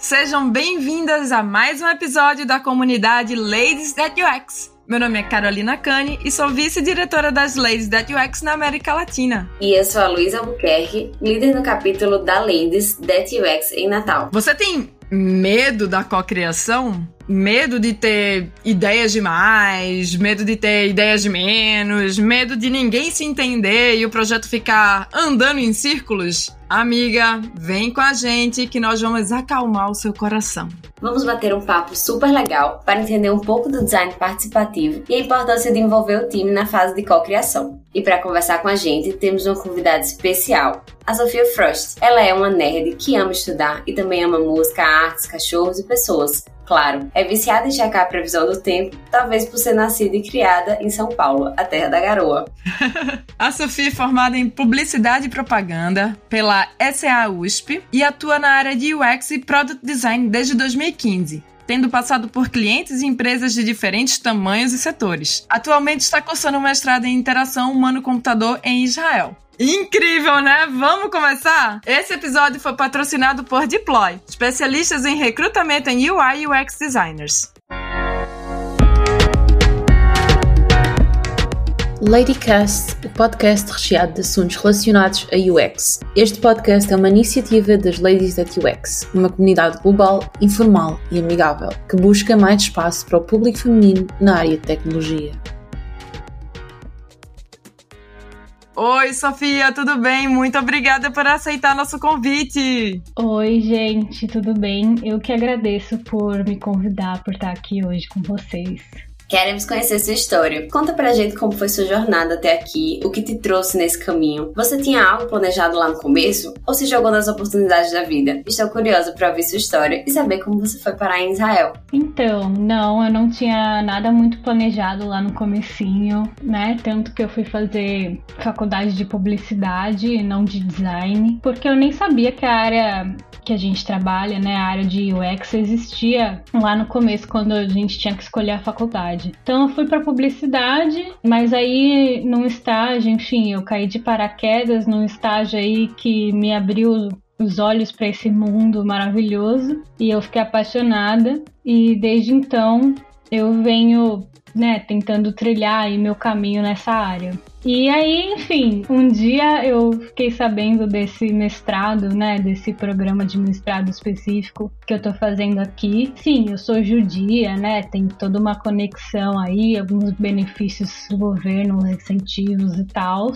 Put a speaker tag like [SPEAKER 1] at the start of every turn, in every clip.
[SPEAKER 1] Sejam bem-vindas a mais um episódio da comunidade Ladies That UX. Meu nome é Carolina Cane e sou vice-diretora das Ladies That UX na América Latina.
[SPEAKER 2] E eu sou a Luísa Albuquerque, líder no capítulo da Ladies That UX em Natal.
[SPEAKER 1] Você tem medo da cocriação? Medo de ter ideias demais, medo de ter ideias de menos, medo de ninguém se entender e o projeto ficar andando em círculos? Amiga, vem com a gente que nós vamos acalmar o seu coração.
[SPEAKER 2] Vamos bater um papo super legal para entender um pouco do design participativo e a importância de envolver o time na fase de co-criação. E para conversar com a gente, temos uma convidada especial, a Sofia Frost. Ela é uma nerd que ama estudar e também ama música, artes, cachorros e pessoas. Claro, é viciada em checar a previsão do tempo, talvez por ser nascida e criada em São Paulo, a terra da garoa.
[SPEAKER 1] a Sofia é formada em Publicidade e Propaganda pela SA USP e atua na área de UX e Product Design desde 2015 tendo passado por clientes e empresas de diferentes tamanhos e setores. Atualmente está cursando um mestrado em interação humano-computador em Israel. Incrível, né? Vamos começar? Esse episódio foi patrocinado por Deploy, especialistas em recrutamento em UI e UX designers.
[SPEAKER 3] Ladycast, o podcast recheado de assuntos relacionados a UX. Este podcast é uma iniciativa das Ladies at UX, uma comunidade global, informal e amigável, que busca mais espaço para o público feminino na área de tecnologia.
[SPEAKER 1] Oi, Sofia, tudo bem? Muito obrigada por aceitar nosso convite.
[SPEAKER 4] Oi, gente, tudo bem? Eu que agradeço por me convidar, por estar aqui hoje com vocês.
[SPEAKER 2] Queremos conhecer sua história. Conta pra gente como foi sua jornada até aqui, o que te trouxe nesse caminho. Você tinha algo planejado lá no começo ou se jogou nas oportunidades da vida? Estou curiosa para ouvir sua história e saber como você foi parar em Israel.
[SPEAKER 4] Então, não, eu não tinha nada muito planejado lá no comecinho, né? Tanto que eu fui fazer faculdade de publicidade e não de design, porque eu nem sabia que a área que a gente trabalha, né, a área de UX existia lá no começo quando a gente tinha que escolher a faculdade. Então eu fui para publicidade, mas aí num estágio, enfim, eu caí de paraquedas num estágio aí que me abriu os olhos para esse mundo maravilhoso e eu fiquei apaixonada. E desde então eu venho né, tentando trilhar aí meu caminho nessa área. E aí, enfim, um dia eu fiquei sabendo desse mestrado, né, desse programa de mestrado específico que eu tô fazendo aqui. Sim, eu sou judia, né, tem toda uma conexão aí, alguns benefícios do governo, incentivos e tal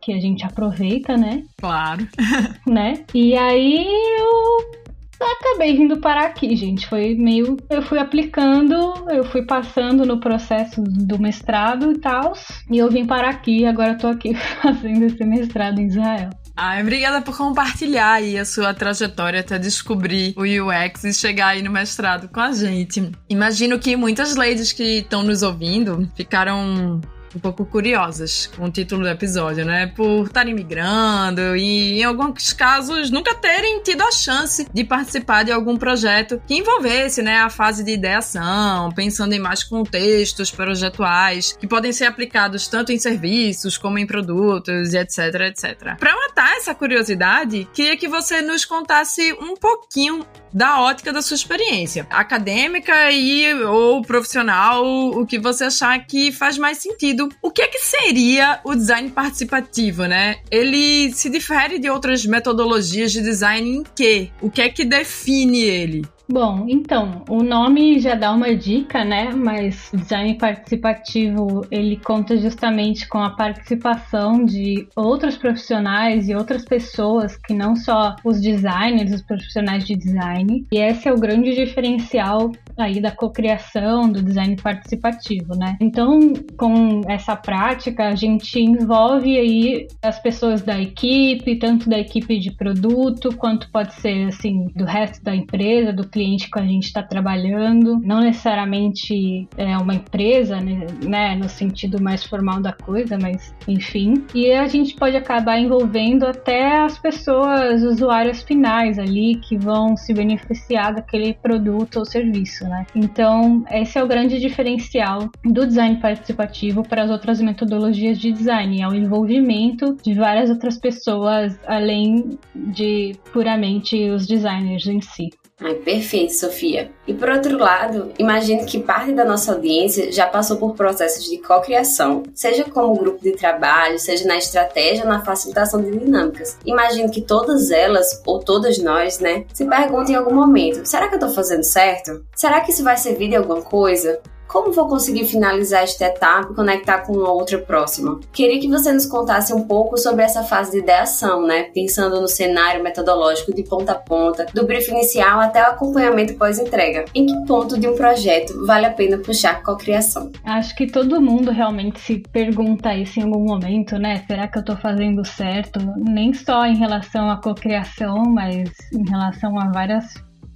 [SPEAKER 4] que a gente aproveita, né?
[SPEAKER 1] Claro.
[SPEAKER 4] né? E aí eu acabei vindo parar aqui, gente. Foi meio. Eu fui aplicando, eu fui passando no processo do mestrado e tal. E eu vim parar aqui, agora eu tô aqui fazendo esse mestrado em Israel.
[SPEAKER 1] Ah, obrigada por compartilhar aí a sua trajetória até descobrir o UX e chegar aí no mestrado com a gente. Imagino que muitas ladies que estão nos ouvindo ficaram um pouco curiosas com o título do episódio, né? Por estarem migrando e, em alguns casos, nunca terem tido a chance de participar de algum projeto que envolvesse, né, a fase de ideação, pensando em mais contextos projetuais que podem ser aplicados tanto em serviços como em produtos e etc, etc. Para matar essa curiosidade, queria que você nos contasse um pouquinho da ótica da sua experiência acadêmica e ou profissional, o que você achar que faz mais sentido. O que é que seria o design participativo, né? Ele se difere de outras metodologias de design em quê? O que é que define ele?
[SPEAKER 4] Bom, então, o nome já dá uma dica, né? Mas design participativo, ele conta justamente com a participação de outros profissionais e outras pessoas que não só os designers, os profissionais de design. E esse é o grande diferencial aí da cocriação do design participativo, né? Então, com essa prática, a gente envolve aí as pessoas da equipe, tanto da equipe de produto, quanto pode ser assim do resto da empresa, do cliente que a gente está trabalhando. Não necessariamente é uma empresa, né, né, no sentido mais formal da coisa, mas enfim. E a gente pode acabar envolvendo até as pessoas usuárias finais ali que vão se beneficiar daquele produto ou serviço né? Então, esse é o grande diferencial do design participativo para as outras metodologias de design, é o envolvimento de várias outras pessoas além de puramente os designers em si.
[SPEAKER 2] Ai, perfeito, Sofia. E por outro lado, imagino que parte da nossa audiência já passou por processos de cocriação, seja como grupo de trabalho, seja na estratégia na facilitação de dinâmicas. Imagino que todas elas, ou todas nós, né, se perguntem em algum momento: será que eu tô fazendo certo? Será que isso vai servir de alguma coisa? Como vou conseguir finalizar esta etapa e conectar com outra próxima? Queria que você nos contasse um pouco sobre essa fase de ideação, né? Pensando no cenário metodológico de ponta a ponta, do brief inicial até o acompanhamento pós-entrega. Em que ponto de um projeto vale a pena puxar cocriação?
[SPEAKER 4] Acho que todo mundo realmente se pergunta isso em algum momento, né? Será que eu tô fazendo certo? Nem só em relação à cocriação, mas em relação a várias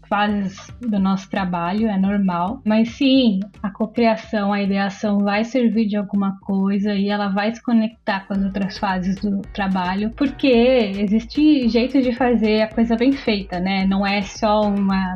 [SPEAKER 4] fases do nosso trabalho, é normal. Mas sim, a cocriação, a ideação vai servir de alguma coisa e ela vai se conectar com as outras fases do trabalho, porque existe jeito de fazer a coisa bem feita, né? Não é só uma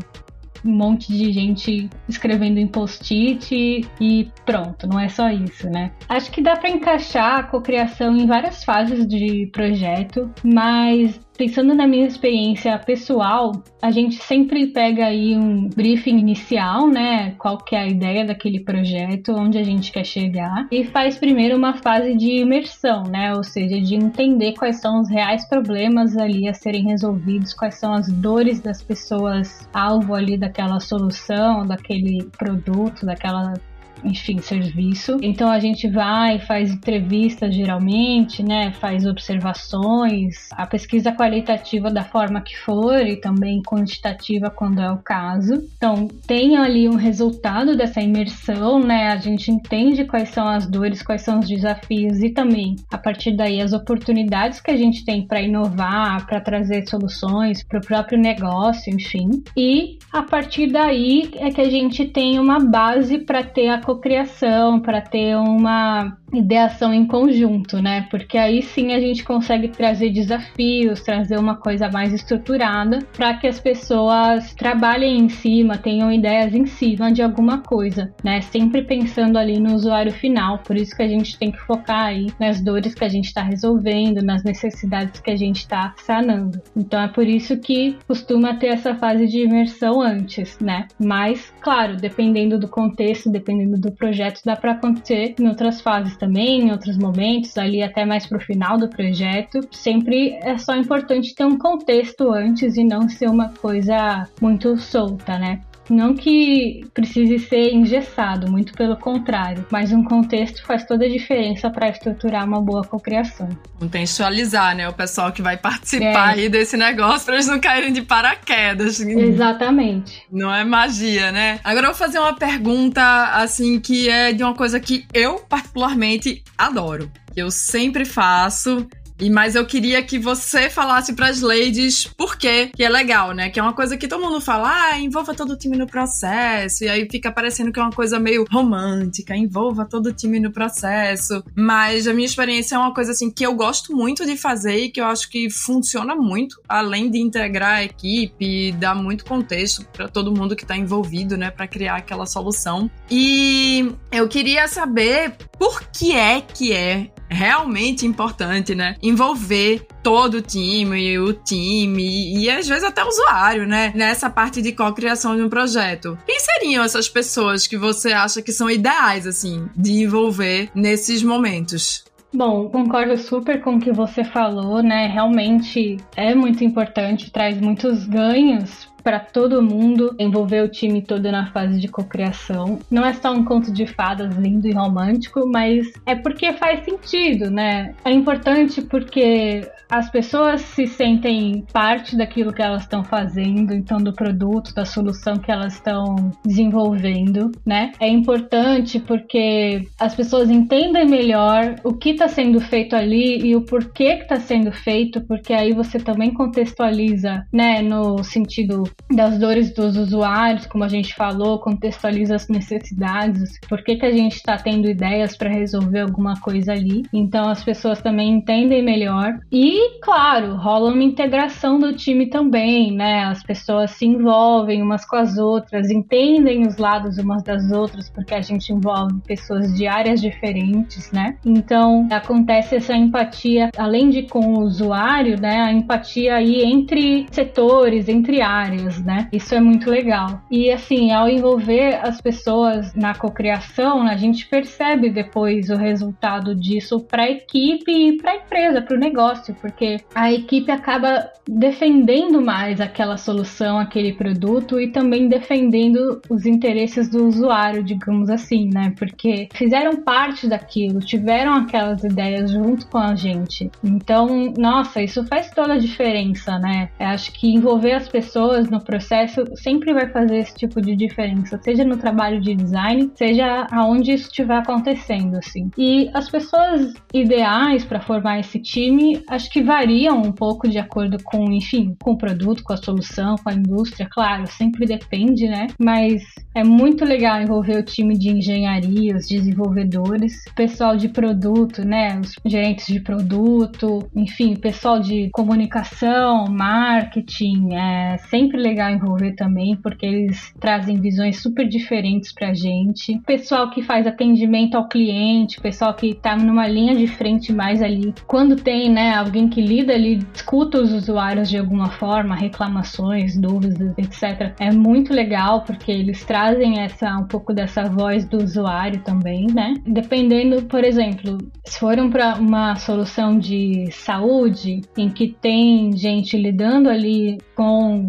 [SPEAKER 4] um monte de gente escrevendo em post-it e pronto, não é só isso, né? Acho que dá para encaixar a cocriação em várias fases de projeto, mas Pensando na minha experiência pessoal, a gente sempre pega aí um briefing inicial, né? Qual que é a ideia daquele projeto, onde a gente quer chegar, e faz primeiro uma fase de imersão, né? Ou seja, de entender quais são os reais problemas ali a serem resolvidos, quais são as dores das pessoas alvo ali daquela solução, daquele produto, daquela enfim, serviço. Então a gente vai, faz entrevistas geralmente, né? Faz observações, a pesquisa qualitativa da forma que for e também quantitativa quando é o caso. Então tem ali um resultado dessa imersão, né? A gente entende quais são as dores, quais são os desafios e também a partir daí as oportunidades que a gente tem para inovar, para trazer soluções para o próprio negócio, enfim. E a partir daí é que a gente tem uma base para ter a cocriação, para ter uma ideação em conjunto, né? Porque aí sim a gente consegue trazer desafios, trazer uma coisa mais estruturada para que as pessoas trabalhem em cima, tenham ideias em cima de alguma coisa, né? Sempre pensando ali no usuário final. Por isso que a gente tem que focar aí nas dores que a gente está resolvendo, nas necessidades que a gente está sanando. Então é por isso que costuma ter essa fase de imersão antes, né? Mas, claro, dependendo do contexto, dependendo do projeto, dá para acontecer em outras fases também, em outros momentos, ali até mais pro final do projeto. Sempre é só importante ter um contexto antes e não ser uma coisa muito solta, né? Não que precise ser engessado, muito pelo contrário, mas um contexto faz toda a diferença para estruturar uma boa cocriação.
[SPEAKER 1] Contextualizar, né? O pessoal que vai participar é. aí desse negócio para eles não caírem de paraquedas.
[SPEAKER 4] Exatamente.
[SPEAKER 1] Não é magia, né? Agora eu vou fazer uma pergunta, assim, que é de uma coisa que eu particularmente adoro. Que eu sempre faço e mas eu queria que você falasse para as ladies por quê, que é legal, né? Que é uma coisa que todo mundo fala, ah, envolva todo o time no processo. E aí fica parecendo que é uma coisa meio romântica, envolva todo o time no processo. Mas a minha experiência é uma coisa assim que eu gosto muito de fazer e que eu acho que funciona muito, além de integrar a equipe, dar muito contexto para todo mundo que está envolvido, né, para criar aquela solução. E eu queria saber por que é que é realmente importante, né? Envolver todo o time, o time e às vezes até o usuário, né? Nessa parte de co-criação de um projeto. Quem seriam essas pessoas que você acha que são ideais, assim, de envolver nesses momentos?
[SPEAKER 4] Bom, concordo super com o que você falou, né? Realmente é muito importante, traz muitos ganhos para todo mundo, envolver o time todo na fase de cocriação. Não é só um conto de fadas lindo e romântico, mas é porque faz sentido, né? É importante porque as pessoas se sentem parte daquilo que elas estão fazendo, então do produto, da solução que elas estão desenvolvendo, né? É importante porque as pessoas entendem melhor o que está sendo feito ali e o porquê que está sendo feito, porque aí você também contextualiza, né, no sentido das dores dos usuários, como a gente falou, contextualiza as necessidades, por que, que a gente está tendo ideias para resolver alguma coisa ali. Então as pessoas também entendem melhor. E, claro, rola uma integração do time também, né? As pessoas se envolvem umas com as outras, entendem os lados umas das outras, porque a gente envolve pessoas de áreas diferentes, né? Então acontece essa empatia, além de com o usuário, né? A empatia aí entre setores, entre áreas né? Isso é muito legal. E assim, ao envolver as pessoas na cocriação, a gente percebe depois o resultado disso para a equipe e para a empresa, para o negócio, porque a equipe acaba defendendo mais aquela solução, aquele produto e também defendendo os interesses do usuário, digamos assim, né? Porque fizeram parte daquilo, tiveram aquelas ideias junto com a gente. Então, nossa, isso faz toda a diferença, né? Eu acho que envolver as pessoas no processo sempre vai fazer esse tipo de diferença, seja no trabalho de design, seja aonde isso estiver acontecendo, assim. E as pessoas ideais para formar esse time, acho que variam um pouco de acordo com, enfim, com o produto, com a solução, com a indústria, claro, sempre depende, né? Mas é muito legal envolver o time de engenharia, os desenvolvedores, pessoal de produto, né? Os gerentes de produto, enfim, pessoal de comunicação, marketing. É sempre legal envolver também, porque eles trazem visões super diferentes pra gente. Pessoal que faz atendimento ao cliente, pessoal que tá numa linha de frente mais ali. Quando tem, né, alguém que lida ali, escuta os usuários de alguma forma, reclamações, dúvidas, etc. É muito legal porque eles trazem essa um pouco dessa voz do usuário também, né? Dependendo, por exemplo, se foram para uma solução de saúde em que tem gente lidando ali com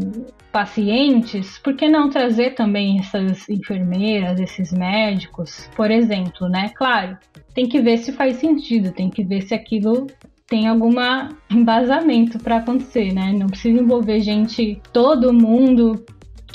[SPEAKER 4] pacientes, por que não trazer também essas enfermeiras, esses médicos, por exemplo, né? Claro, tem que ver se faz sentido, tem que ver se aquilo tem algum embasamento para acontecer, né? Não precisa envolver gente, todo mundo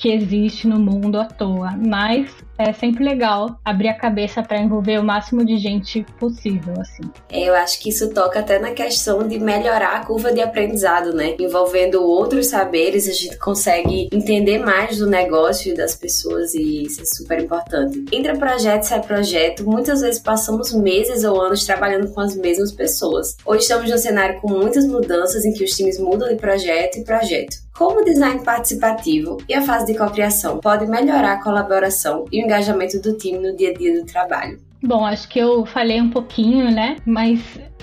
[SPEAKER 4] que existe no mundo à toa, mas é sempre legal abrir a cabeça para envolver o máximo de gente possível, assim.
[SPEAKER 2] Eu acho que isso toca até na questão de melhorar a curva de aprendizado, né? Envolvendo outros saberes, a gente consegue entender mais do negócio e das pessoas e isso é super importante. Entra projeto, sai projeto, muitas vezes passamos meses ou anos trabalhando com as mesmas pessoas. Hoje estamos num cenário com muitas mudanças em que os times mudam de projeto e projeto. Como o design participativo e a fase de cocriação pode melhorar a colaboração e o engajamento do time no dia a dia do trabalho?
[SPEAKER 4] Bom, acho que eu falei um pouquinho, né? Mas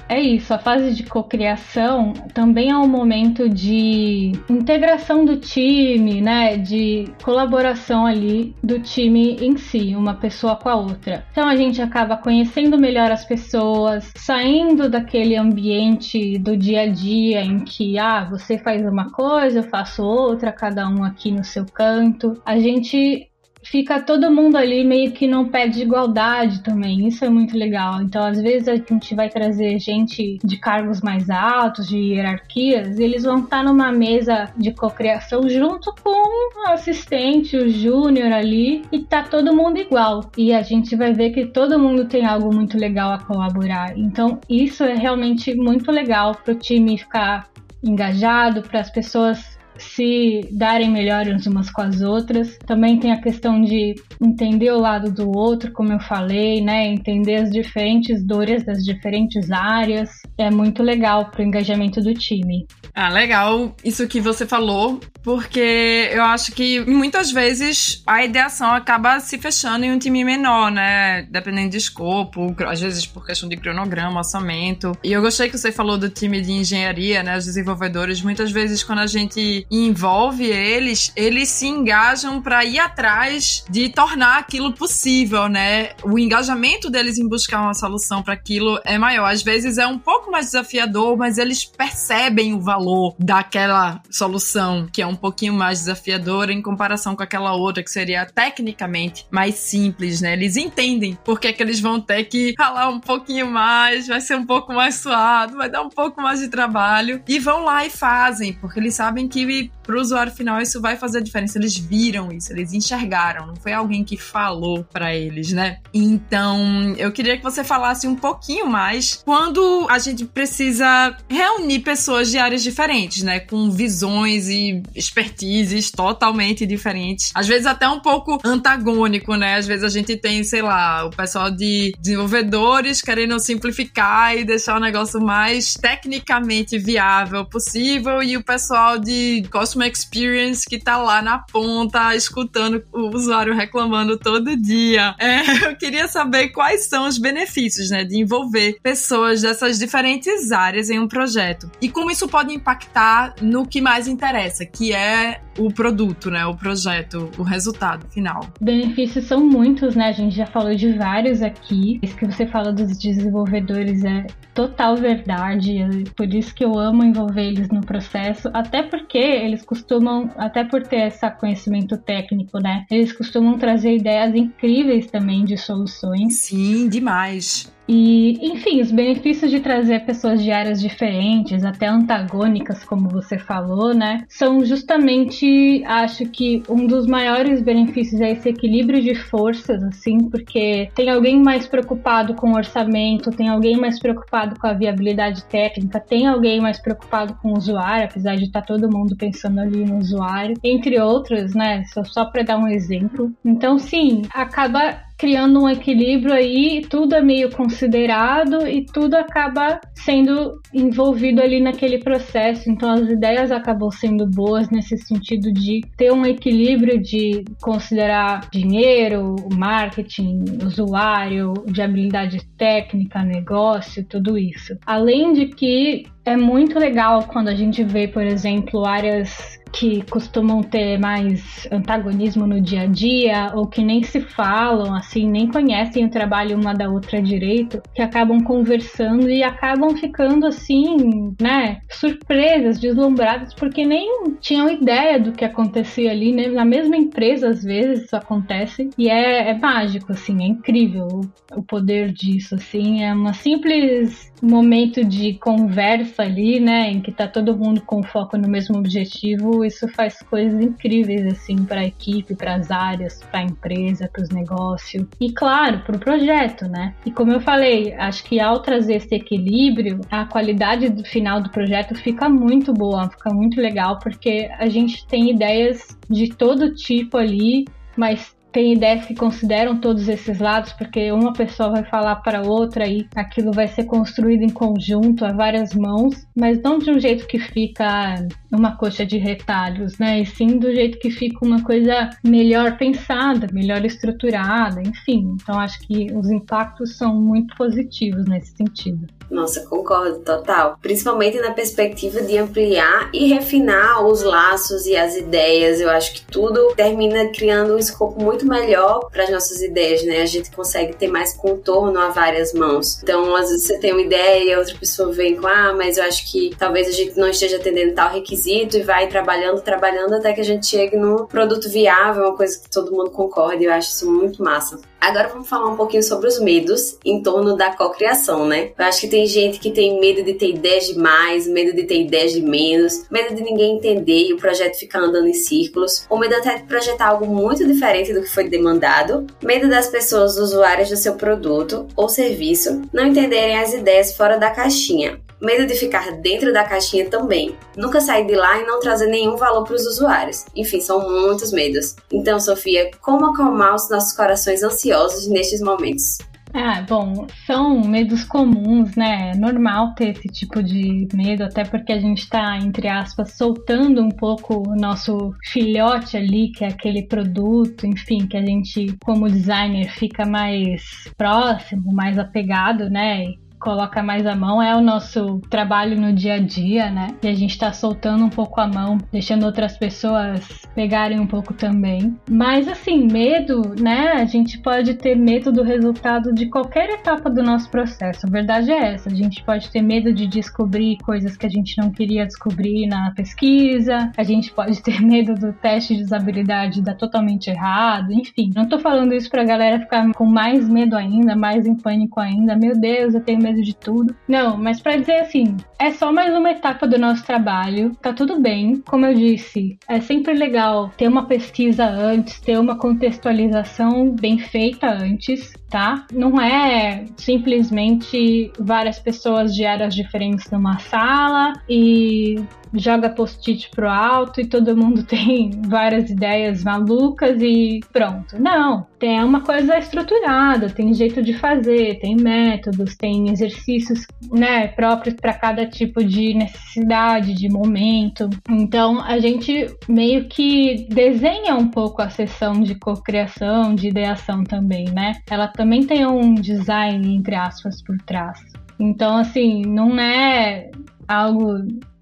[SPEAKER 4] é isso, a fase de cocriação também é um momento de integração do time, né? De colaboração ali do time em si, uma pessoa com a outra. Então a gente acaba conhecendo melhor as pessoas, saindo daquele ambiente do dia a dia em que ah, você faz uma coisa, eu faço outra, cada um aqui no seu canto. A gente fica todo mundo ali meio que num pé de igualdade também. Isso é muito legal. Então, às vezes, a gente vai trazer gente de cargos mais altos, de hierarquias, e eles vão estar numa mesa de cocriação junto com o assistente, o júnior ali, e tá todo mundo igual. E a gente vai ver que todo mundo tem algo muito legal a colaborar. Então, isso é realmente muito legal para o time ficar engajado, para as pessoas se darem melhores umas com as outras. Também tem a questão de entender o lado do outro, como eu falei, né? Entender as diferentes dores das diferentes áreas. É muito legal para o engajamento do time.
[SPEAKER 1] Ah, legal isso que você falou, porque eu acho que muitas vezes a ideação acaba se fechando em um time menor, né? Dependendo de escopo, às vezes por questão de cronograma, orçamento. E eu gostei que você falou do time de engenharia, né? Os desenvolvedores, muitas vezes quando a gente envolve eles, eles se engajam para ir atrás de tornar aquilo possível, né? O engajamento deles em buscar uma solução para aquilo é maior. Às vezes é um pouco mais desafiador, mas eles percebem o valor daquela solução, que é um pouquinho mais desafiadora em comparação com aquela outra que seria tecnicamente mais simples, né? Eles entendem porque é que eles vão ter que ralar um pouquinho mais, vai ser um pouco mais suado, vai dar um pouco mais de trabalho e vão lá e fazem, porque eles sabem que para o usuário final isso vai fazer a diferença. Eles viram isso, eles enxergaram, não foi alguém que falou para eles, né? Então, eu queria que você falasse um pouquinho mais quando a gente precisa reunir pessoas de áreas diferentes, né? Com visões e expertises totalmente diferentes. Às vezes até um pouco antagônico, né? Às vezes a gente tem, sei lá, o pessoal de desenvolvedores querendo simplificar e deixar o negócio mais tecnicamente viável possível e o pessoal de de Customer Experience que tá lá na ponta, escutando o usuário reclamando todo dia. É, eu queria saber quais são os benefícios, né, de envolver pessoas dessas diferentes áreas em um projeto e como isso pode impactar no que mais interessa, que é o produto, né, o projeto, o resultado final.
[SPEAKER 4] Benefícios são muitos, né? A gente já falou de vários aqui. Isso que você fala dos desenvolvedores é total verdade. Por isso que eu amo envolver eles no processo, até porque eles costumam, até por ter esse conhecimento técnico, né? Eles costumam trazer ideias incríveis também de soluções.
[SPEAKER 1] Sim, demais.
[SPEAKER 4] E, enfim, os benefícios de trazer pessoas de áreas diferentes, até antagônicas, como você falou, né? São justamente, acho que um dos maiores benefícios é esse equilíbrio de forças, assim, porque tem alguém mais preocupado com o orçamento, tem alguém mais preocupado com a viabilidade técnica, tem alguém mais preocupado com o usuário, apesar de estar tá todo mundo pensando ali no usuário, entre outros, né? Só, só para dar um exemplo. Então, sim, acaba criando um equilíbrio aí, tudo é meio considerado e tudo acaba sendo envolvido ali naquele processo. Então as ideias acabam sendo boas nesse sentido de ter um equilíbrio de considerar dinheiro, marketing, usuário, de habilidade técnica, negócio, tudo isso. Além de que é muito legal quando a gente vê, por exemplo, áreas que costumam ter mais antagonismo no dia a dia ou que nem se falam, assim, nem conhecem o trabalho uma da outra direito, que acabam conversando e acabam ficando assim, né, surpresas, deslumbradas, porque nem tinham ideia do que acontecia ali, né? Na mesma empresa, às vezes, isso acontece e é, é mágico, assim, é incrível o, o poder disso, assim, é uma simples momento de conversa ali, né, em que tá todo mundo com foco no mesmo objetivo, isso faz coisas incríveis assim para a equipe, para as áreas, para a empresa, para os negócios e claro, para o projeto, né? E como eu falei, acho que ao trazer esse equilíbrio, a qualidade do final do projeto fica muito boa, fica muito legal porque a gente tem ideias de todo tipo ali, mas tem ideias que consideram todos esses lados, porque uma pessoa vai falar para outra e aquilo vai ser construído em conjunto a várias mãos, mas não de um jeito que fica uma coxa de retalhos, né? E sim do jeito que fica uma coisa melhor pensada, melhor estruturada, enfim. Então acho que os impactos são muito positivos nesse sentido.
[SPEAKER 2] Nossa, concordo total. Principalmente na perspectiva de ampliar e refinar os laços e as ideias. Eu acho que tudo termina criando um escopo muito melhor para as nossas ideias, né? A gente consegue ter mais contorno a várias mãos. Então, às vezes você tem uma ideia e outra pessoa vem com, ah, mas eu acho que talvez a gente não esteja atendendo tal requisito e vai trabalhando, trabalhando até que a gente chegue no produto viável, uma coisa que todo mundo concorda. E eu acho isso muito massa. Agora vamos falar um pouquinho sobre os medos em torno da cocriação, né? Eu acho que tem gente que tem medo de ter ideias demais, medo de ter ideias de menos, medo de ninguém entender e o projeto ficar andando em círculos, ou medo até de projetar algo muito diferente do que foi demandado, medo das pessoas usuárias do seu produto ou serviço não entenderem as ideias fora da caixinha, medo de ficar dentro da caixinha também, nunca sair de lá e não trazer nenhum valor para os usuários. Enfim, são muitos medos. Então, Sofia, como acalmar os nossos corações ansiosos nestes momentos?
[SPEAKER 4] Ah, bom, são medos comuns, né? É normal ter esse tipo de medo, até porque a gente está, entre aspas, soltando um pouco o nosso filhote ali, que é aquele produto, enfim, que a gente, como designer, fica mais próximo, mais apegado, né? Coloca mais a mão é o nosso trabalho no dia a dia, né? E a gente tá soltando um pouco a mão, deixando outras pessoas pegarem um pouco também. Mas assim, medo, né? A gente pode ter medo do resultado de qualquer etapa do nosso processo. A verdade é essa. A gente pode ter medo de descobrir coisas que a gente não queria descobrir na pesquisa. A gente pode ter medo do teste de usabilidade dar totalmente errado. Enfim, não tô falando isso pra galera ficar com mais medo ainda, mais em pânico ainda. Meu Deus, eu tenho medo de tudo. Não, mas para dizer assim, é só mais uma etapa do nosso trabalho, tá tudo bem. Como eu disse, é sempre legal ter uma pesquisa antes, ter uma contextualização bem feita antes. Tá? Não é simplesmente várias pessoas de áreas diferentes numa sala e joga post-it pro alto e todo mundo tem várias ideias malucas e pronto. Não, tem uma coisa estruturada, tem jeito de fazer, tem métodos, tem exercícios, né, próprios para cada tipo de necessidade, de momento. Então, a gente meio que desenha um pouco a sessão de cocriação, de ideação também, né? Ela também tem um design entre aspas por trás. Então, assim, não é algo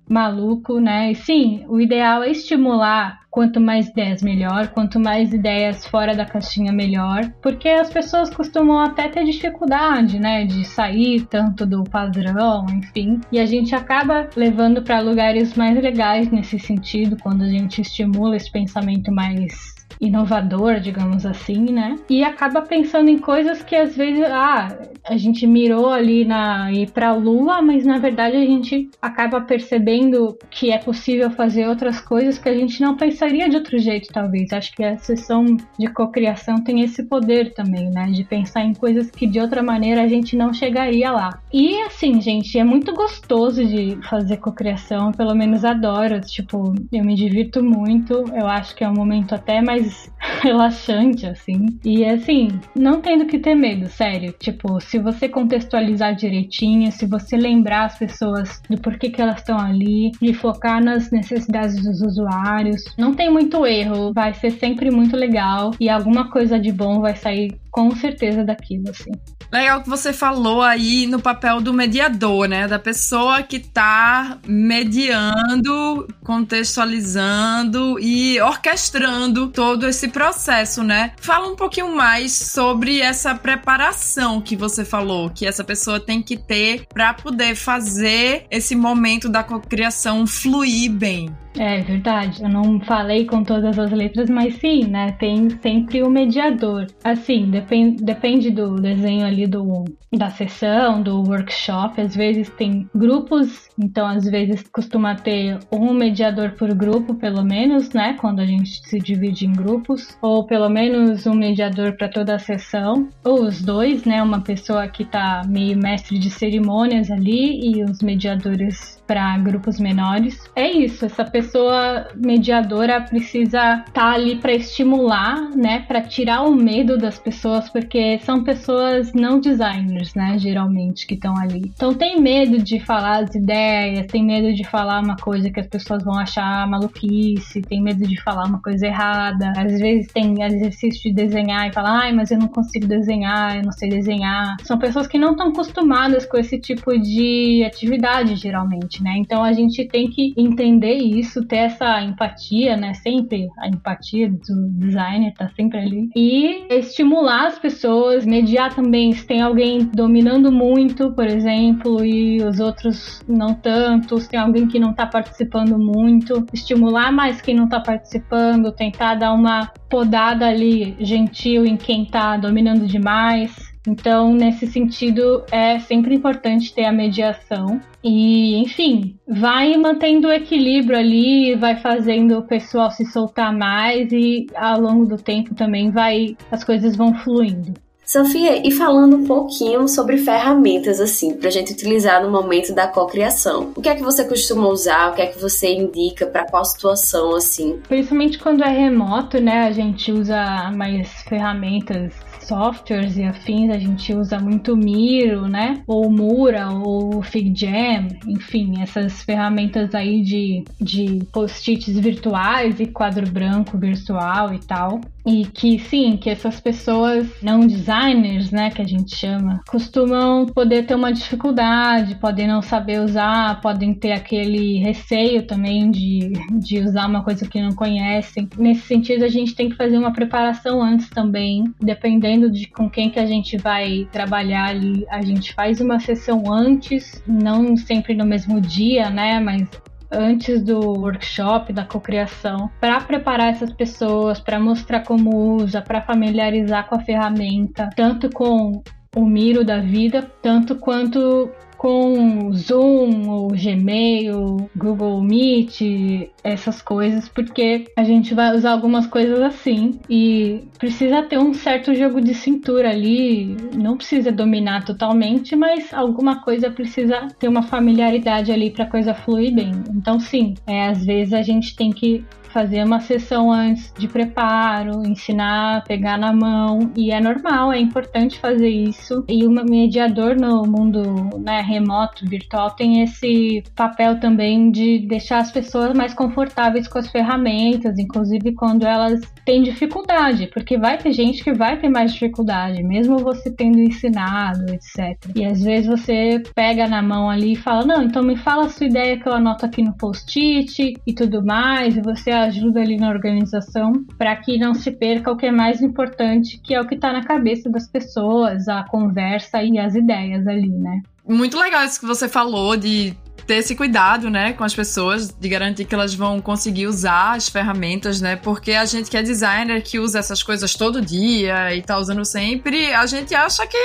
[SPEAKER 4] maluco, né? E sim, o ideal é estimular quanto mais ideias melhor, quanto mais ideias fora da caixinha melhor, porque as pessoas costumam até ter dificuldade, né, de sair tanto do padrão, enfim, e a gente acaba levando para lugares mais legais nesse sentido quando a gente estimula esse pensamento mais inovador, digamos assim, né? E acaba pensando em coisas que às vezes, ah, a gente mirou ali na ir para Lua, mas na verdade a gente acaba percebendo que é possível fazer outras coisas que a gente não pensaria de outro jeito, talvez. Acho que a sessão de cocriação tem esse poder também, né? De pensar em coisas que de outra maneira a gente não chegaria lá. E assim, gente, é muito gostoso de fazer cocriação, pelo menos adoro. Tipo, eu me divirto muito. Eu acho que é um momento até mais mais relaxante, assim. E assim, não tendo que ter medo, sério. Tipo, se você contextualizar direitinho, se você lembrar as pessoas do porquê que elas estão ali, e focar nas necessidades dos usuários, não tem muito erro. Vai ser sempre muito legal e alguma coisa de bom vai sair com certeza daquilo, assim.
[SPEAKER 1] Legal que você falou aí no papel do mediador, né? Da pessoa que tá mediando, contextualizando e orquestrando todo esse processo, né? Fala um pouquinho mais sobre essa preparação que você falou, que essa pessoa tem que ter para poder fazer esse momento da cocriação fluir bem.
[SPEAKER 4] É verdade, eu não falei com todas as letras, mas sim, né? Tem sempre o mediador. Assim, depend, depende do desenho ali do, da sessão, do workshop. Às vezes tem grupos, então às vezes costuma ter um mediador por grupo, pelo menos, né? Quando a gente se divide em grupos, ou pelo menos um mediador para toda a sessão, ou os dois, né? Uma pessoa que tá meio mestre de cerimônias ali e os mediadores para grupos menores. É isso, essa pessoa mediadora precisa estar tá ali para estimular, né, para tirar o medo das pessoas, porque são pessoas não designers, né, geralmente que estão ali. Então tem medo de falar as ideias, tem medo de falar uma coisa que as pessoas vão achar maluquice, tem medo de falar uma coisa errada. Às vezes tem exercício de desenhar e falar, ai, mas eu não consigo desenhar, eu não sei desenhar. São pessoas que não estão acostumadas com esse tipo de atividade, geralmente né? Então a gente tem que entender isso, ter essa empatia, né? Sempre a empatia do designer tá sempre ali. E estimular as pessoas, mediar também se tem alguém dominando muito, por exemplo, e os outros não tanto, se tem alguém que não tá participando muito, estimular mais quem não tá participando, tentar dar uma podada ali gentil em quem tá dominando demais. Então, nesse sentido, é sempre importante ter a mediação. E, enfim, vai mantendo o equilíbrio ali, vai fazendo o pessoal se soltar mais e ao longo do tempo também vai as coisas vão fluindo.
[SPEAKER 2] Sofia, e falando um pouquinho sobre ferramentas assim, para a gente utilizar no momento da cocriação. O que é que você costuma usar? O que é que você indica para qual situação assim?
[SPEAKER 4] Principalmente quando é remoto, né? A gente usa mais ferramentas softwares e afins, a gente usa muito Miro, né? Ou Mura, ou FigJam, enfim, essas ferramentas aí de, de post-its virtuais e quadro branco virtual e tal. E que sim, que essas pessoas não designers, né, que a gente chama, costumam poder ter uma dificuldade, podem não saber usar, podem ter aquele receio também de, de usar uma coisa que não conhecem. Nesse sentido, a gente tem que fazer uma preparação antes também, dependendo de com quem que a gente vai trabalhar ali. A gente faz uma sessão antes, não sempre no mesmo dia, né, mas antes do workshop, da cocriação, para preparar essas pessoas, para mostrar como usa, para familiarizar com a ferramenta, tanto com o Miro da vida, tanto quanto com Zoom, ou Gmail, Google Meet, essas coisas, porque a gente vai usar algumas coisas assim e precisa ter um certo jogo de cintura ali, não precisa dominar totalmente, mas alguma coisa precisa ter uma familiaridade ali para a coisa fluir bem. Então, sim, é, às vezes a gente tem que fazer uma sessão antes de preparo, ensinar, pegar na mão, e é normal, é importante fazer isso. E o mediador no mundo né, remoto, virtual, tem esse papel também de deixar as pessoas mais confortáveis com as ferramentas, inclusive quando elas têm dificuldade, porque vai ter gente que vai ter mais dificuldade, mesmo você tendo ensinado, etc. E às vezes você pega na mão ali e fala: Não, então me fala a sua ideia que eu anoto aqui no post-it e tudo mais, e você ajuda ali na organização para que não se perca o que é mais importante, que é o que está na cabeça das pessoas, a conversa e as ideias ali, né?
[SPEAKER 1] Muito legal isso que você falou de ter esse cuidado, né, com as pessoas, de garantir que elas vão conseguir usar as ferramentas, né? Porque a gente que é designer, que usa essas coisas todo dia e tá usando sempre, a gente acha que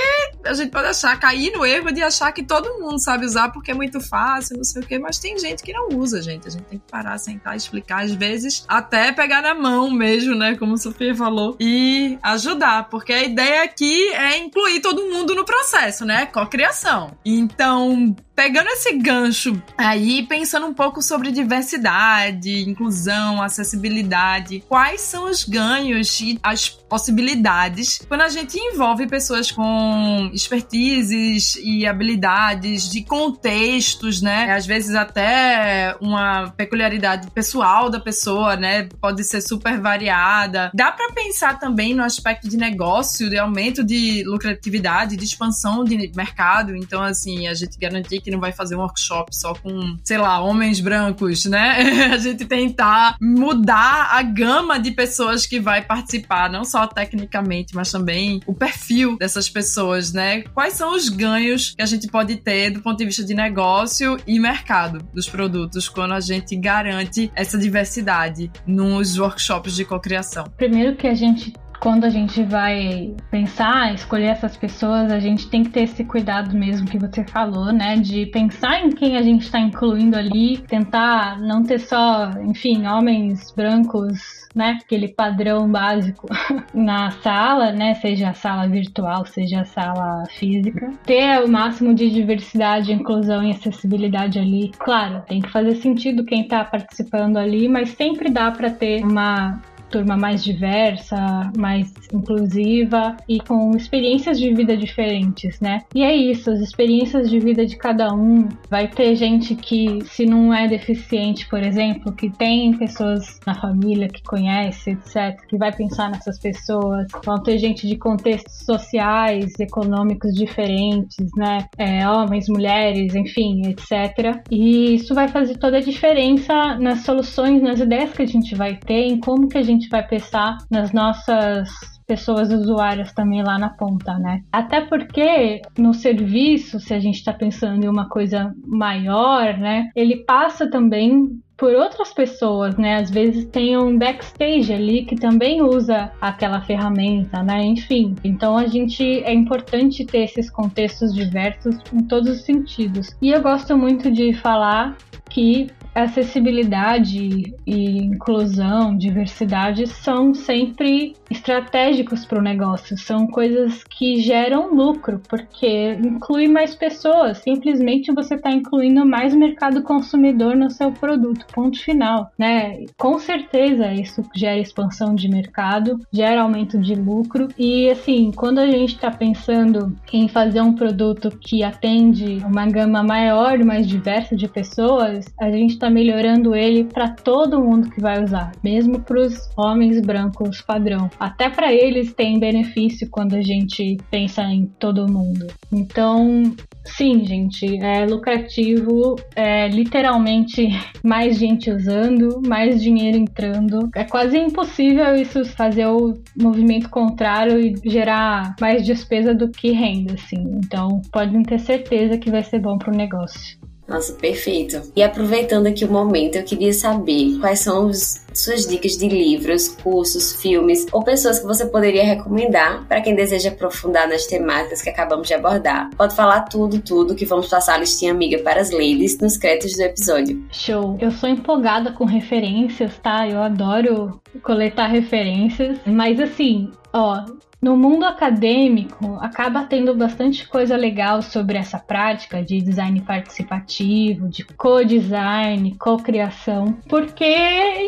[SPEAKER 1] a gente pode achar, cair no erro de achar que todo mundo sabe usar porque é muito fácil, não sei o quê, mas tem gente que não usa, gente. A gente tem que parar, sentar, explicar, às vezes, até pegar na mão mesmo, né? Como a Sofia falou, e ajudar, porque a ideia aqui é incluir todo mundo no processo, né? Co-criação. Então, pegando esse gancho aí, pensando um pouco sobre diversidade, inclusão, acessibilidade, quais são os ganhos e as possibilidades quando a gente envolve pessoas com expertises e habilidades de contextos, né? Às vezes até uma peculiaridade pessoal da pessoa, né? Pode ser super variada. Dá para pensar também no aspecto de negócio, de aumento de lucratividade, de expansão de mercado. Então, assim, a gente garantir que não vai fazer um workshop só com, sei lá, homens brancos, né? a gente tentar mudar a gama de pessoas que vai participar, não só tecnicamente, mas também o perfil dessas pessoas, né? Quais são os ganhos que a gente pode ter do ponto de vista de negócio e mercado dos produtos quando a gente garante essa diversidade nos workshops de cocriação?
[SPEAKER 4] Primeiro que a gente quando a gente vai pensar, escolher essas pessoas, a gente tem que ter esse cuidado mesmo que você falou, né? De pensar em quem a gente está incluindo ali, tentar não ter só, enfim, homens brancos, né? Aquele padrão básico na sala, né? Seja a sala virtual, seja a sala física. Ter o máximo de diversidade, inclusão e acessibilidade ali. Claro, tem que fazer sentido quem está participando ali, mas sempre dá para ter uma turma mais diversa, mais inclusiva e com experiências de vida diferentes, né? E é isso, as experiências de vida de cada um. Vai ter gente que, se não é deficiente, por exemplo, que tem pessoas na família que conhece, etc., que vai pensar nessas pessoas. Vão ter gente de contextos sociais, econômicos diferentes, né? É, homens, mulheres, enfim, etc. E isso vai fazer toda a diferença nas soluções, nas ideias que a gente vai ter, em como que a gente gente vai pensar nas nossas pessoas usuárias também lá na ponta, né? Até porque no serviço, se a gente está pensando em uma coisa maior, né, ele passa também por outras pessoas, né? Às vezes tem um backstage ali que também usa aquela ferramenta, né? Enfim, então a gente é importante ter esses contextos diversos em todos os sentidos. E eu gosto muito de falar que acessibilidade e inclusão, diversidade são sempre estratégicos para o negócio, são coisas que geram lucro, porque inclui mais pessoas, simplesmente você está incluindo mais mercado consumidor no seu produto, ponto final, né? Com certeza isso gera expansão de mercado, gera aumento de lucro e assim, quando a gente está pensando em fazer um produto que atende uma gama maior, mais diversa de pessoas, a gente está está melhorando ele para todo mundo que vai usar, mesmo para os homens brancos padrão. Até para eles tem benefício quando a gente pensa em todo mundo. Então, sim, gente, é lucrativo, é literalmente mais gente usando, mais dinheiro entrando. É quase impossível isso fazer o movimento contrário e gerar mais despesa do que renda, assim. Então, podem ter certeza que vai ser bom para o negócio.
[SPEAKER 2] Nossa, perfeito. E aproveitando aqui o momento, eu queria saber quais são os, suas dicas de livros, cursos, filmes ou pessoas que você poderia recomendar para quem deseja aprofundar nas temáticas que acabamos de abordar. Pode falar tudo, tudo, que vamos passar a listinha amiga para as ladies nos créditos do episódio.
[SPEAKER 4] Show. Eu sou empolgada com referências, tá? Eu adoro coletar referências, mas assim, ó, no mundo acadêmico, acaba tendo bastante coisa legal sobre essa prática de design participativo, de co-design, co-criação, porque,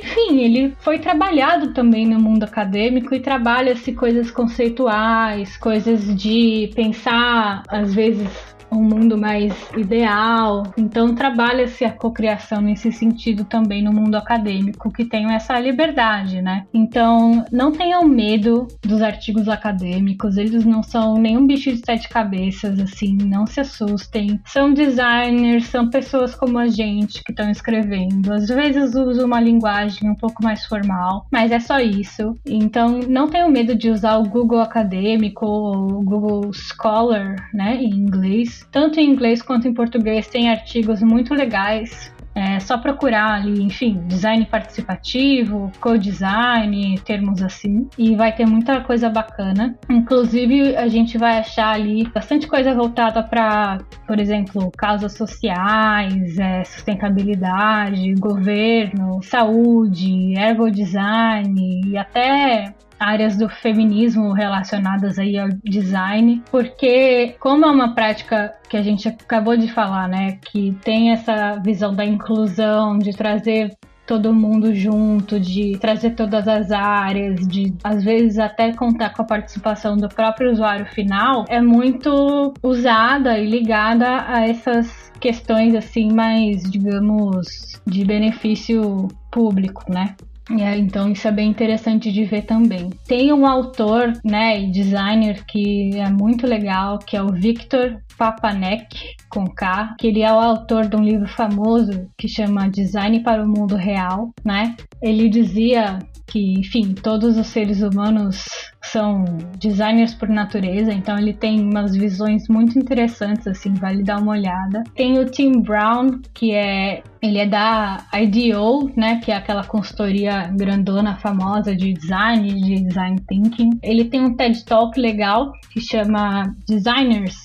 [SPEAKER 4] enfim, ele foi trabalhado também no mundo acadêmico e trabalha-se coisas conceituais, coisas de pensar, às vezes, um mundo mais ideal. Então trabalha-se a cocriação nesse sentido também no mundo acadêmico, que tem essa liberdade, né? Então não tenham medo dos artigos acadêmicos, eles não são nenhum bicho de sete cabeças, assim, não se assustem. São designers, são pessoas como a gente que estão escrevendo. Às vezes usam uma linguagem um pouco mais formal, mas é só isso. Então não tenham medo de usar o Google Acadêmico ou o Google Scholar, né, em inglês tanto em inglês quanto em português, tem artigos muito legais. É só procurar ali, enfim, design participativo, co-design, termos assim, e vai ter muita coisa bacana. Inclusive, a gente vai achar ali bastante coisa voltada para, por exemplo, causas sociais, é, sustentabilidade, governo, saúde, ergodesign e até áreas do feminismo relacionadas aí ao design, porque como é uma prática que a gente acabou de falar, né, que tem essa visão da inclusão, de trazer todo mundo junto, de trazer todas as áreas, de às vezes até contar com a participação do próprio usuário final, é muito usada e ligada a essas questões assim mais, digamos, de benefício público, né? É, então isso é bem interessante de ver também. Tem um autor, né, e designer que é muito legal, que é o Victor Papanek, com K, que ele é o autor de um livro famoso que chama Design para o Mundo Real, né? Ele dizia que, enfim, todos os seres humanos são designers por natureza, então ele tem umas visões muito interessantes, assim, vale dar uma olhada. Tem o Tim Brown, que é ele é da IDEO, né, que é aquela consultoria grandona famosa de design, de design thinking. Ele tem um TED Talk legal que chama Designers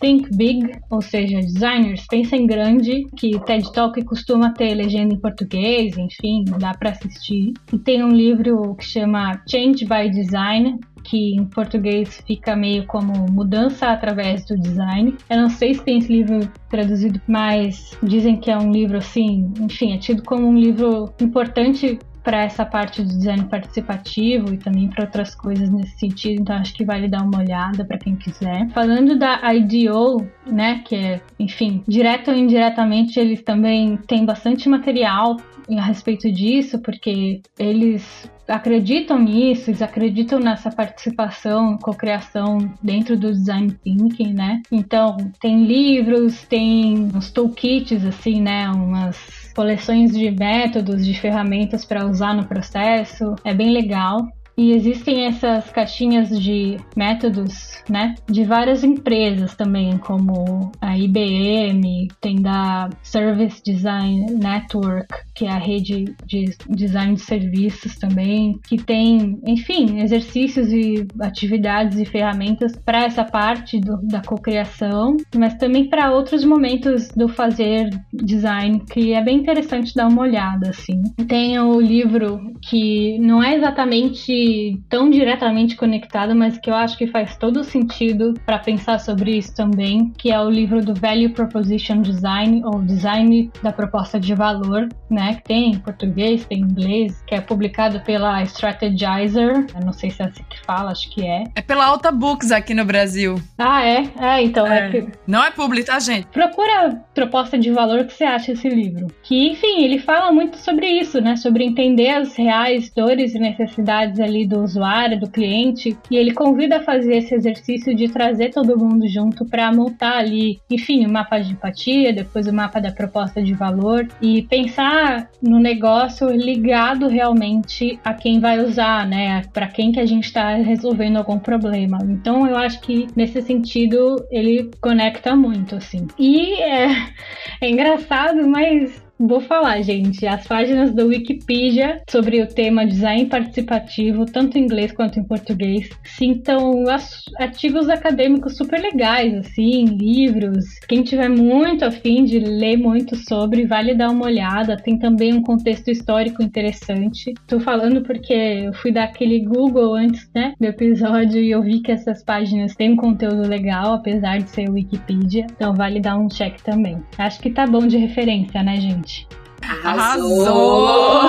[SPEAKER 4] Think Big, ou seja, designers pensem grande, que TED Talk costuma ter legenda em português, enfim, dá para assistir. E tem um livro que chama Change by Design, que em português fica meio como mudança através do design. Eu não sei se tem esse livro traduzido, mas dizem que é um livro assim, enfim, é tido como um livro importante para essa parte do design participativo e também para outras coisas nesse sentido, então acho que vale dar uma olhada para quem quiser. Falando da IDO, né, que é, enfim, direto ou indiretamente eles também têm bastante material a respeito disso, porque eles acreditam nisso, eles acreditam nessa participação, cocriação dentro do design thinking, né? Então, tem livros, tem uns toolkits assim, né, umas coleções de métodos, de ferramentas para usar no processo. É bem legal. E existem essas caixinhas de métodos, né, de várias empresas também, como a IBM, tem da Service Design Network, que é a rede de design de serviços também, que tem, enfim, exercícios e atividades e ferramentas para essa parte do, da cocriação, mas também para outros momentos do fazer design, que é bem interessante dar uma olhada, assim. Tem o livro que não é exatamente tão diretamente conectada, mas que eu acho que faz todo sentido para pensar sobre isso também, que é o livro do Value Proposition Design, ou Design da Proposta de Valor, né? Que tem em português, tem em inglês, que é publicado pela Strategizer. Eu não sei se é assim que fala, acho que é.
[SPEAKER 1] É pela Alta Books aqui no Brasil.
[SPEAKER 4] Ah, é? É, então é.
[SPEAKER 1] é que... Não é público, tá, gente?
[SPEAKER 4] Procura proposta de valor que você acha esse livro. Que, enfim, ele fala muito sobre isso, né? Sobre entender as reais dores e necessidades ali ali do usuário, do cliente, e ele convida a fazer esse exercício de trazer todo mundo junto para montar ali, enfim, o mapa de empatia, depois o mapa da proposta de valor e pensar no negócio ligado realmente a quem vai usar, né? Para quem que a gente está resolvendo algum problema. Então eu acho que nesse sentido ele conecta muito, assim. E é, é engraçado, mas Vou falar, gente. As páginas do Wikipedia sobre o tema design participativo, tanto em inglês quanto em português, sintam artigos acadêmicos super legais, assim, livros. Quem tiver muito afim de ler muito sobre, vale dar uma olhada. Tem também um contexto histórico interessante. Tô falando porque eu fui dar aquele Google antes, né, do episódio e eu vi que essas páginas têm um conteúdo legal, apesar de ser Wikipedia. Então vale dar um check também. Acho que tá bom de referência, né, gente?
[SPEAKER 1] Arrasou!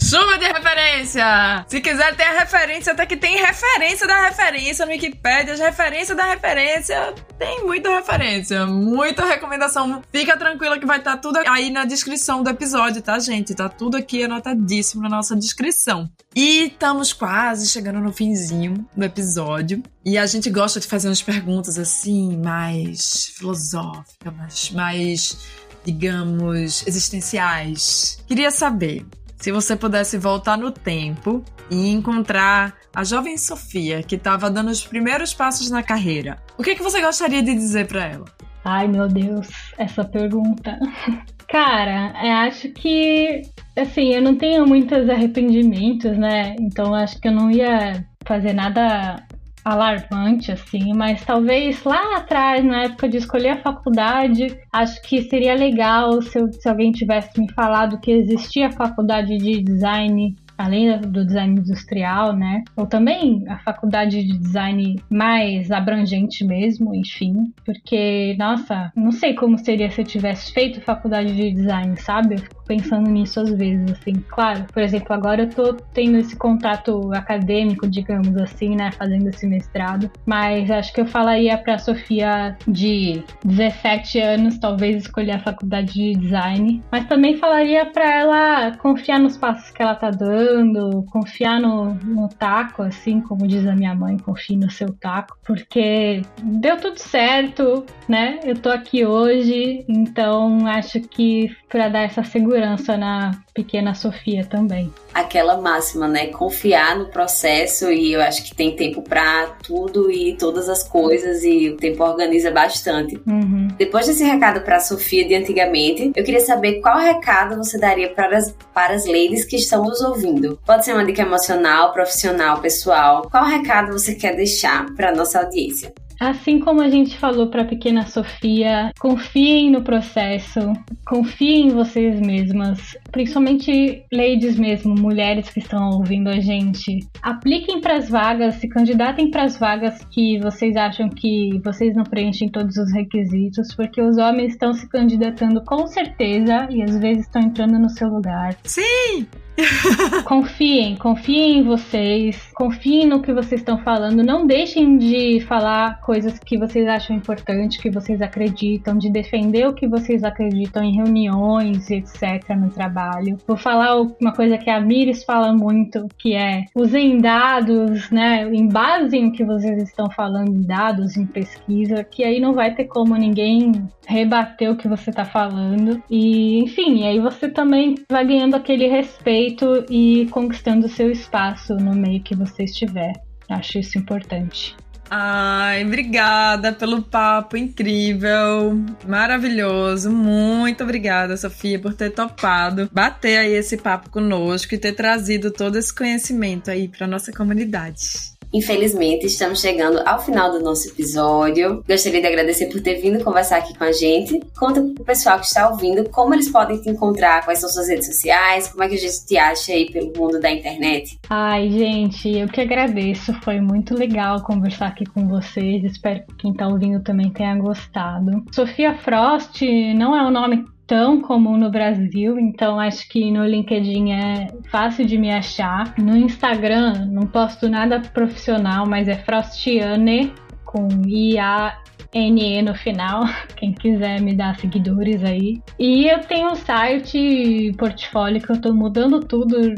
[SPEAKER 1] Chuva de referência! Se quiser ter a referência, até que tem referência da referência no Wikipedia, as referências da referência, tem muita referência, muita recomendação. Fica tranquila que vai estar tá tudo aí na descrição do episódio, tá, gente? Tá tudo aqui anotadíssimo na nossa descrição. E estamos quase chegando no finzinho do episódio. E a gente gosta de fazer umas perguntas assim, mais filosóficas, mais digamos, existenciais. Queria saber se você pudesse voltar no tempo e encontrar a jovem Sofia que estava dando os primeiros passos na carreira. O que, é que você gostaria de dizer para ela?
[SPEAKER 4] Ai, meu Deus, essa pergunta. Cara, eu acho que assim, eu não tenho muitos arrependimentos, né? Então acho que eu não ia fazer nada alarmante, assim, mas talvez lá atrás, na época de escolher a faculdade, acho que seria legal se, eu, se alguém tivesse me falado que existia a faculdade de design além do design industrial, né? Ou também a faculdade de design mais abrangente mesmo, enfim. Porque, nossa, não sei como seria se eu tivesse feito faculdade de design, sabe? Pensando nisso às vezes, assim. Claro, por exemplo, agora eu tô tendo esse contato acadêmico, digamos assim, né, fazendo esse mestrado, mas acho que eu falaria pra Sofia de 17 anos, talvez escolher a faculdade de design, mas também falaria para ela confiar nos passos que ela tá dando, confiar no, no taco, assim como diz a minha mãe, confie no seu taco, porque deu tudo certo, né? Eu tô aqui hoje, então acho que para dar essa segurança na pequena Sofia também.
[SPEAKER 2] Aquela máxima, né? Confiar no processo e eu acho que tem tempo para tudo e todas as coisas e o tempo organiza bastante.
[SPEAKER 4] Uhum.
[SPEAKER 2] Depois desse recado para Sofia de antigamente, eu queria saber qual recado você daria para as, para as ladies que estão nos ouvindo. Pode ser uma dica emocional, profissional, pessoal. Qual recado você quer deixar para nossa audiência?
[SPEAKER 4] Assim como a gente falou para a pequena Sofia, confiem no processo, confiem em vocês mesmas, principalmente ladies mesmo, mulheres que estão ouvindo a gente. Apliquem para as vagas, se candidatem para as vagas que vocês acham que vocês não preenchem todos os requisitos, porque os homens estão se candidatando com certeza e às vezes estão entrando no seu lugar.
[SPEAKER 1] Sim!
[SPEAKER 4] confiem, confiem em vocês, confiem no que vocês estão falando, não deixem de falar coisas que vocês acham importante, que vocês acreditam, de defender o que vocês acreditam em reuniões etc no trabalho. Vou falar uma coisa que a Miris fala muito, que é usem dados, né, embasem o que vocês estão falando em dados, em pesquisa, que aí não vai ter como ninguém rebater o que você está falando. E, enfim, aí você também vai ganhando aquele respeito e conquistando seu espaço no meio que você estiver. Acho isso importante.
[SPEAKER 1] Ai, obrigada pelo papo incrível, maravilhoso. Muito obrigada, Sofia, por ter topado bater aí esse papo conosco e ter trazido todo esse conhecimento aí para nossa comunidade.
[SPEAKER 2] Infelizmente, estamos chegando ao final do nosso episódio. Gostaria de agradecer por ter vindo conversar aqui com a gente. Conta pro pessoal que está ouvindo como eles podem te encontrar, quais são suas redes sociais, como é que a gente te acha aí pelo mundo da internet.
[SPEAKER 4] Ai, gente, eu que agradeço. Foi muito legal conversar aqui com vocês. Espero que quem está ouvindo também tenha gostado. Sofia Frost não é um nome tão comum no Brasil, então acho que no LinkedIn é fácil de me achar. No Instagram não posto nada profissional, mas é Frostiane com I A N E no final, quem quiser me dar seguidores aí. E eu tenho um site, portfólio que eu tô mudando tudo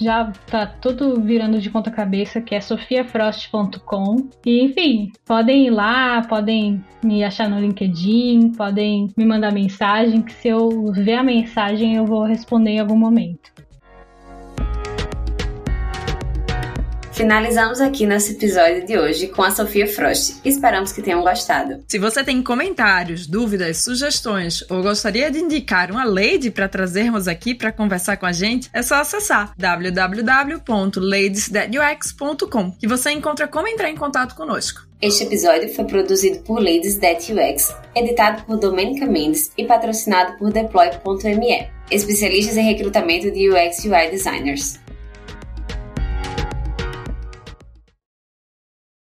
[SPEAKER 4] já tá tudo virando de ponta cabeça, que é sofiafrost.com. E enfim, podem ir lá, podem me achar no LinkedIn, podem me mandar mensagem, que se eu ver a mensagem eu vou responder em algum momento.
[SPEAKER 2] Finalizamos aqui nosso episódio de hoje com a Sofia Frost. Esperamos que tenham gostado.
[SPEAKER 1] Se você tem comentários, dúvidas, sugestões ou gostaria de indicar uma lady para trazermos aqui para conversar com a gente, é só acessar www.ladysthatux.com que você encontra como entrar em contato conosco.
[SPEAKER 2] Este episódio foi produzido por Ladies That UX, editado por Domenica Mendes e patrocinado por Deploy.me, especialistas em recrutamento de UX UI designers.